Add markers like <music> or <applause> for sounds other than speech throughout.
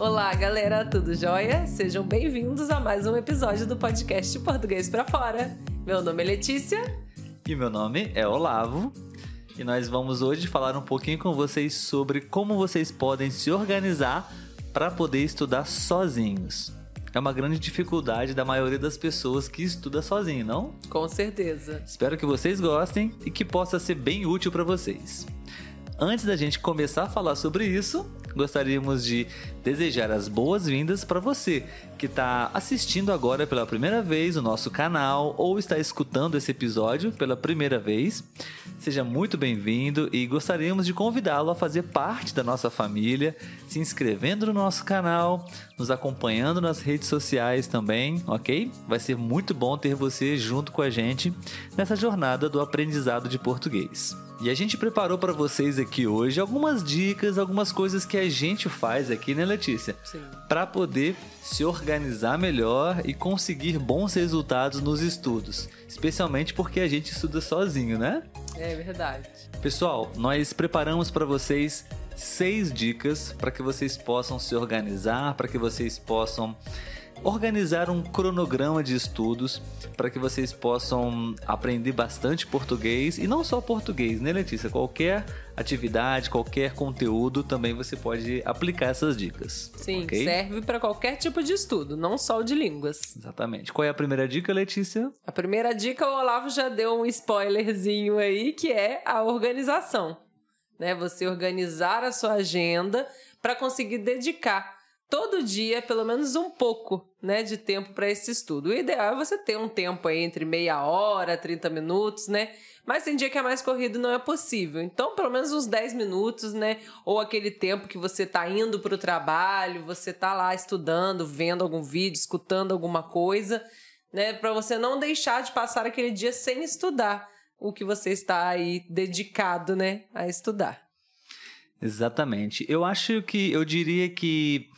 Olá, galera, tudo jóia? Sejam bem-vindos a mais um episódio do podcast Português para Fora. Meu nome é Letícia. E meu nome é Olavo. E nós vamos hoje falar um pouquinho com vocês sobre como vocês podem se organizar para poder estudar sozinhos. É uma grande dificuldade da maioria das pessoas que estuda sozinho, não? Com certeza. Espero que vocês gostem e que possa ser bem útil para vocês. Antes da gente começar a falar sobre isso, gostaríamos de desejar as boas-vindas para você que está assistindo agora pela primeira vez o nosso canal ou está escutando esse episódio pela primeira vez. Seja muito bem-vindo e gostaríamos de convidá-lo a fazer parte da nossa família, se inscrevendo no nosso canal, nos acompanhando nas redes sociais também, ok? Vai ser muito bom ter você junto com a gente nessa jornada do aprendizado de português. E a gente preparou para vocês aqui hoje algumas dicas, algumas coisas que a gente faz aqui, né, Letícia? Sim. Para poder se organizar melhor e conseguir bons resultados nos estudos, especialmente porque a gente estuda sozinho, né? É verdade. Pessoal, nós preparamos para vocês seis dicas para que vocês possam se organizar, para que vocês possam organizar um cronograma de estudos para que vocês possam aprender bastante português e não só português, né, Letícia? Qualquer atividade, qualquer conteúdo também você pode aplicar essas dicas. Sim, okay? serve para qualquer tipo de estudo, não só o de línguas. Exatamente. Qual é a primeira dica, Letícia? A primeira dica, o Olavo já deu um spoilerzinho aí, que é a organização. Né? Você organizar a sua agenda para conseguir dedicar todo dia pelo menos um pouco né, de tempo para esse estudo. O ideal é você ter um tempo aí entre meia hora, 30 minutos, né? Mas tem dia que é mais corrido não é possível. Então, pelo menos uns 10 minutos, né? Ou aquele tempo que você tá indo para o trabalho, você tá lá estudando, vendo algum vídeo, escutando alguma coisa, né? Para você não deixar de passar aquele dia sem estudar o que você está aí dedicado, né, a estudar. Exatamente. Eu acho que eu diria que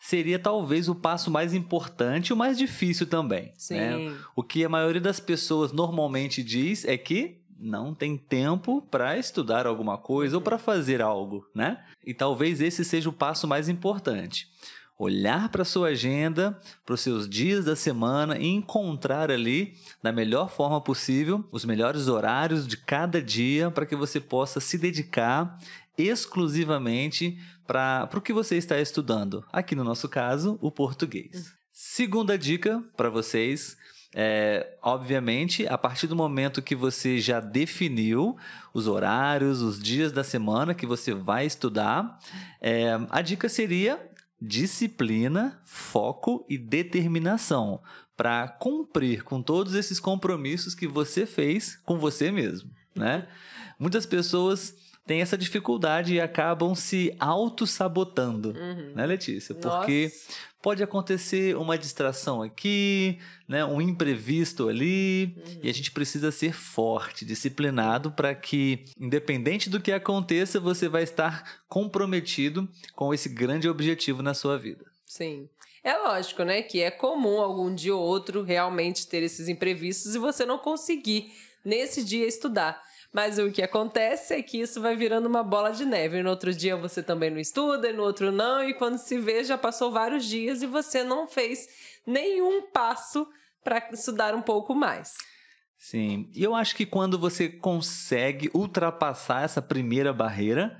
seria talvez o passo mais importante e o mais difícil também. Sim. Né? O que a maioria das pessoas normalmente diz é que não tem tempo para estudar alguma coisa ou para fazer algo, né? E talvez esse seja o passo mais importante. Olhar para sua agenda, para os seus dias da semana e encontrar ali, da melhor forma possível, os melhores horários de cada dia para que você possa se dedicar exclusivamente para o que você está estudando. Aqui no nosso caso, o português. Segunda dica para vocês é, obviamente, a partir do momento que você já definiu os horários, os dias da semana que você vai estudar, é, a dica seria disciplina, foco e determinação para cumprir com todos esses compromissos que você fez com você mesmo, né? Muitas pessoas têm essa dificuldade e acabam se auto-sabotando, Uhum. né, Letícia? Porque Nossa. Pode acontecer uma distração aqui, né, um imprevisto ali, Uhum. e a gente precisa ser forte, disciplinado para que, independente do que aconteça, você vai estar comprometido com esse grande objetivo na sua vida. Sim. É lógico, né, que é comum algum dia ou outro realmente ter esses imprevistos e você não conseguir nesse dia estudar. Mas o que acontece é que isso vai virando uma bola de neve. No outro dia você também não estuda, e no outro não, e quando se vê já passou vários dias e você não fez nenhum passo para estudar um pouco mais. Sim, e eu acho que quando você consegue ultrapassar essa primeira barreira,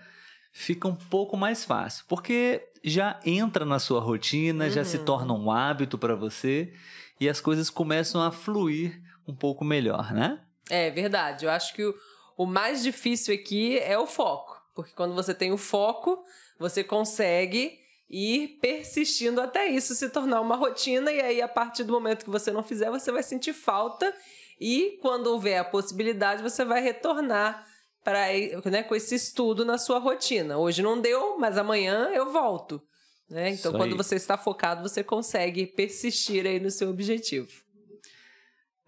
fica um pouco mais fácil, porque já entra na sua rotina, já se Uhum. torna um hábito para você e as coisas começam a fluir um pouco melhor, né? É verdade. Eu acho que o, o mais difícil aqui é o foco. Porque quando você tem o foco, você consegue ir persistindo até isso se tornar uma rotina. E aí, a partir do momento que você não fizer, você vai sentir falta. E quando houver a possibilidade, você vai retornar para né, com esse estudo na sua rotina. Hoje não deu, mas amanhã eu volto. Né? Então, quando você está focado, você consegue persistir aí no seu objetivo.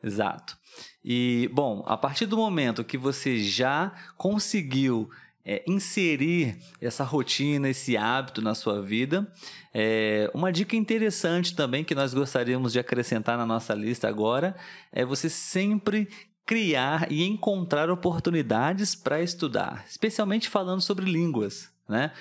Exato. E, bom, a partir do momento que você já conseguiu é, inserir essa rotina, esse hábito na sua vida, é, uma dica interessante também que nós gostaríamos de acrescentar na nossa lista agora é você sempre criar e encontrar oportunidades para estudar, especialmente falando sobre línguas, né?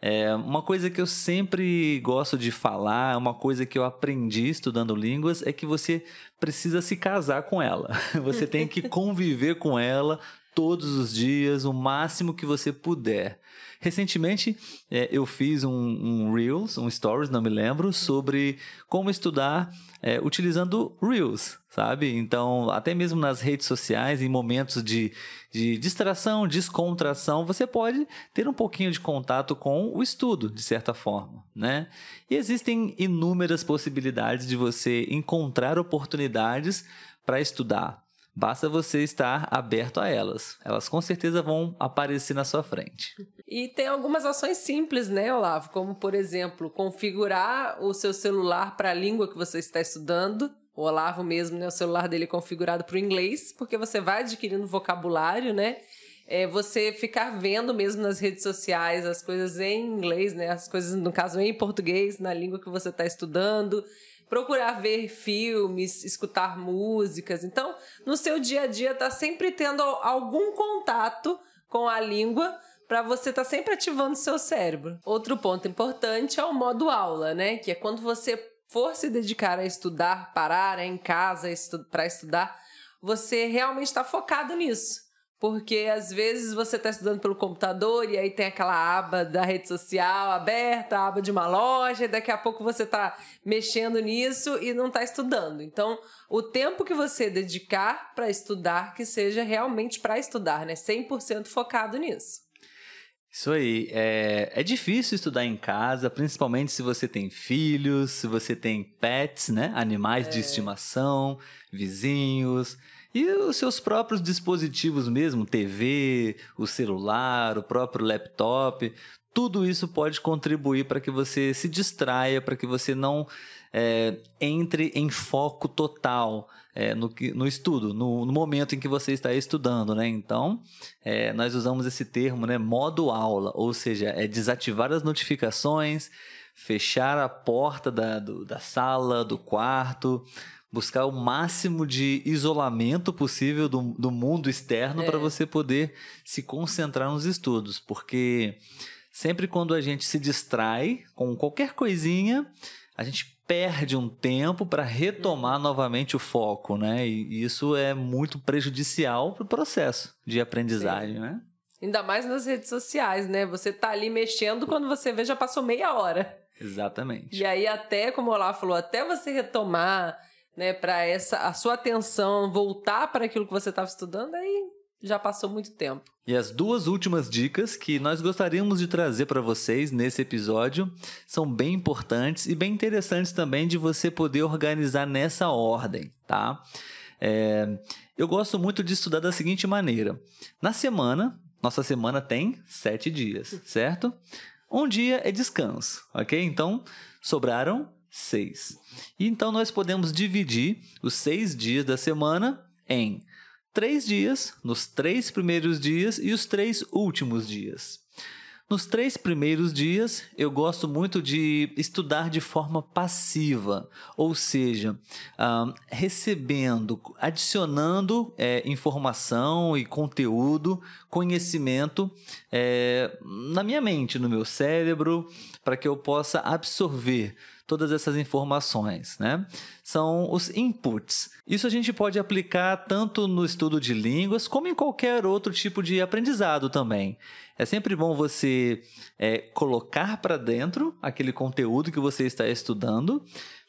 É, uma coisa que eu sempre gosto de falar, uma coisa que eu aprendi estudando línguas, é que você precisa se casar com ela. <laughs> Você tem que conviver com ela todos os dias, o máximo que você puder. Recentemente, é, eu fiz um, um, Reels, um Stories, não me lembro, sobre como estudar é, utilizando Reels, sabe? Então, até mesmo nas redes sociais, em momentos de, de distração, descontração, você pode ter um pouquinho de contato com o estudo, de certa forma, né? E existem inúmeras possibilidades de você encontrar oportunidades para estudar. Basta você estar aberto a elas. Elas com certeza vão aparecer na sua frente. E tem algumas ações simples, né, Olavo? Como, por exemplo, configurar o seu celular para a língua que você está estudando. O Olavo mesmo, né, o celular dele é configurado para o inglês, porque você vai adquirindo vocabulário, né? É você ficar vendo mesmo nas redes sociais as coisas em inglês, né? As coisas, no caso, em português, na língua que você está estudando procurar ver filmes, escutar músicas. Então, no seu dia a dia, tá sempre tendo algum contato com a língua para você estar tá sempre ativando seu cérebro. Outro ponto importante é o modo aula, né? Que é quando você for se dedicar a estudar, parar em casa estu para estudar, você realmente está focado nisso. Porque às vezes você está estudando pelo computador e aí tem aquela aba da rede social aberta, a aba de uma loja, e daqui a pouco você está mexendo nisso e não está estudando. Então, o tempo que você dedicar para estudar, que seja realmente para estudar, né? 100% focado nisso. Isso aí. É, é difícil estudar em casa, principalmente se você tem filhos, se você tem pets, né? Animais é. de estimação, vizinhos. E os seus próprios dispositivos mesmo, TV, o celular, o próprio laptop, tudo isso pode contribuir para que você se distraia, para que você não é, entre em foco total é, no, no estudo, no, no, momento em que você está estudando, né? Então, é, nós usamos esse termo, né? Modo aula, ou seja, é desativar as notificações, fechar a porta da, do, da sala, do quarto, buscar o máximo de isolamento possível do, do mundo externo é. para você poder se concentrar nos estudos, porque sempre quando a gente se distrai com qualquer coisinha, a gente perde um tempo para retomar uhum. novamente o foco, né? E isso é muito prejudicial para o processo de aprendizagem, Sim. né? Ainda mais nas redes sociais, né? Você tá ali mexendo quando você vê já passou meia hora. Exatamente. E aí até, como o Olá falou, até você retomar né, para essa a sua atenção voltar para aquilo que você estava estudando, aí já passou muito tempo. E as duas últimas dicas que nós gostaríamos de trazer para vocês nesse episódio são bem importantes e bem interessantes também de você poder organizar nessa ordem, tá? É, eu gosto muito de estudar da seguinte maneira: na semana, nossa semana tem sete dias, certo? Um dia é descanso, ok? Então sobraram seis. E então nós podemos dividir os seis dias da semana em três dias, nos três primeiros dias e os três últimos dias. Nos três primeiros dias, eu gosto muito de estudar de forma passiva, ou seja, uh, recebendo, adicionando é, informação e conteúdo, conhecimento é, na minha mente, no meu cérebro, para que eu possa absorver todas essas informações, né? São os inputs. Isso a gente pode aplicar tanto no estudo de línguas como em qualquer outro tipo de aprendizado também. É sempre bom você é, colocar para dentro aquele conteúdo que você está estudando,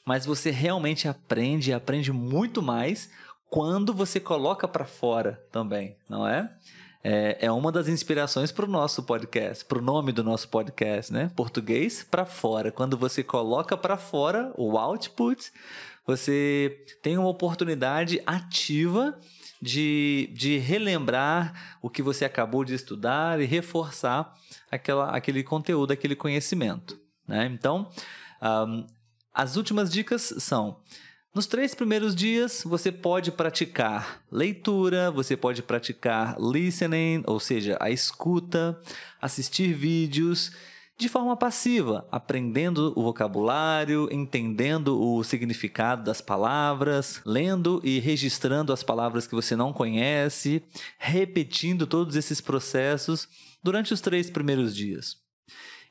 mas você realmente aprende, aprende muito mais quando você coloca para fora também, não é? É, é uma das inspirações para o nosso podcast, para o nome do nosso podcast, né? Português para fora. Quando você coloca para fora o output, você tem uma oportunidade ativa de, de relembrar o que você acabou de estudar e reforçar aquela, aquele conteúdo, aquele conhecimento. Né? Então, um, as últimas dicas são nos três primeiros dias, você pode praticar leitura, você pode praticar listening, ou seja, a escuta, assistir vídeos de forma passiva, aprendendo o vocabulário, entendendo o significado das palavras, lendo e registrando as palavras que você não conhece, repetindo todos esses processos durante os três primeiros dias.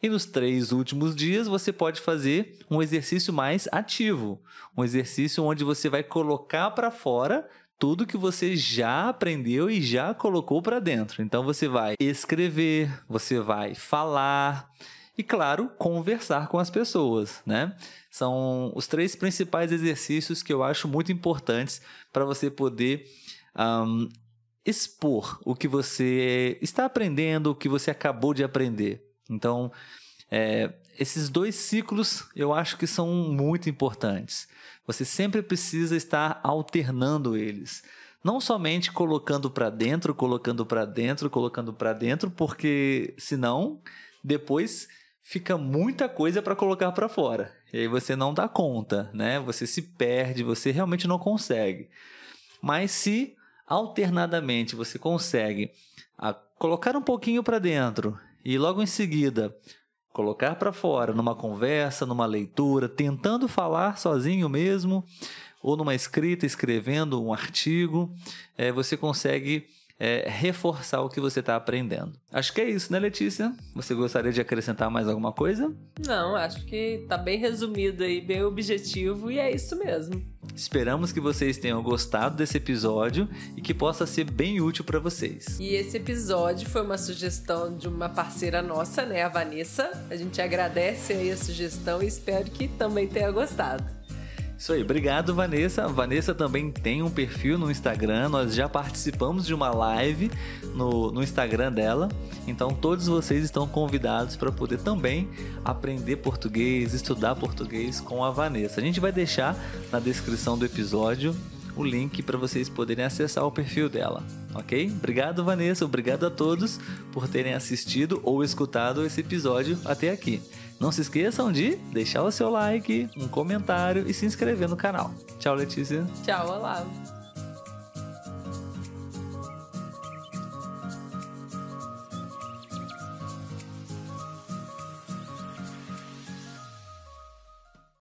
E nos três últimos dias você pode fazer um exercício mais ativo, um exercício onde você vai colocar para fora tudo que você já aprendeu e já colocou para dentro. Então você vai escrever, você vai falar e, claro, conversar com as pessoas, né? São os três principais exercícios que eu acho muito importantes para você poder um, expor o que você está aprendendo, o que você acabou de aprender. Então, é, esses dois ciclos eu acho que são muito importantes. Você sempre precisa estar alternando eles. Não somente colocando para dentro, colocando para dentro, colocando para dentro, porque senão depois fica muita coisa para colocar para fora. E aí você não dá conta, né? Você se perde, você realmente não consegue. Mas se alternadamente você consegue a, colocar um pouquinho para dentro e logo em seguida colocar para fora numa conversa, numa leitura, tentando falar sozinho mesmo, ou numa escrita, escrevendo um artigo, é, você consegue é, reforçar o que você está aprendendo. Acho que é isso, né, Letícia? Você gostaria de acrescentar mais alguma coisa? Não, acho que tá bem resumido aí, bem objetivo e é isso mesmo. Esperamos que vocês tenham gostado desse episódio e que possa ser bem útil para vocês. E esse episódio foi uma sugestão de uma parceira nossa, né, a Vanessa. A gente agradece aí a sugestão e espero que também tenha gostado. Isso aí, obrigado Vanessa. Vanessa também tem um perfil no Instagram, nós já participamos de uma live no, no Instagram dela, então todos vocês estão convidados para poder também aprender português, estudar português com a Vanessa. A gente vai deixar na descrição do episódio o link para vocês poderem acessar o perfil dela, ok? Obrigado, Vanessa, obrigado a todos por terem assistido ou escutado esse episódio até aqui. Não se esqueçam de deixar o seu like, um comentário e se inscrever no canal. Tchau, Letícia. Tchau, Olavo.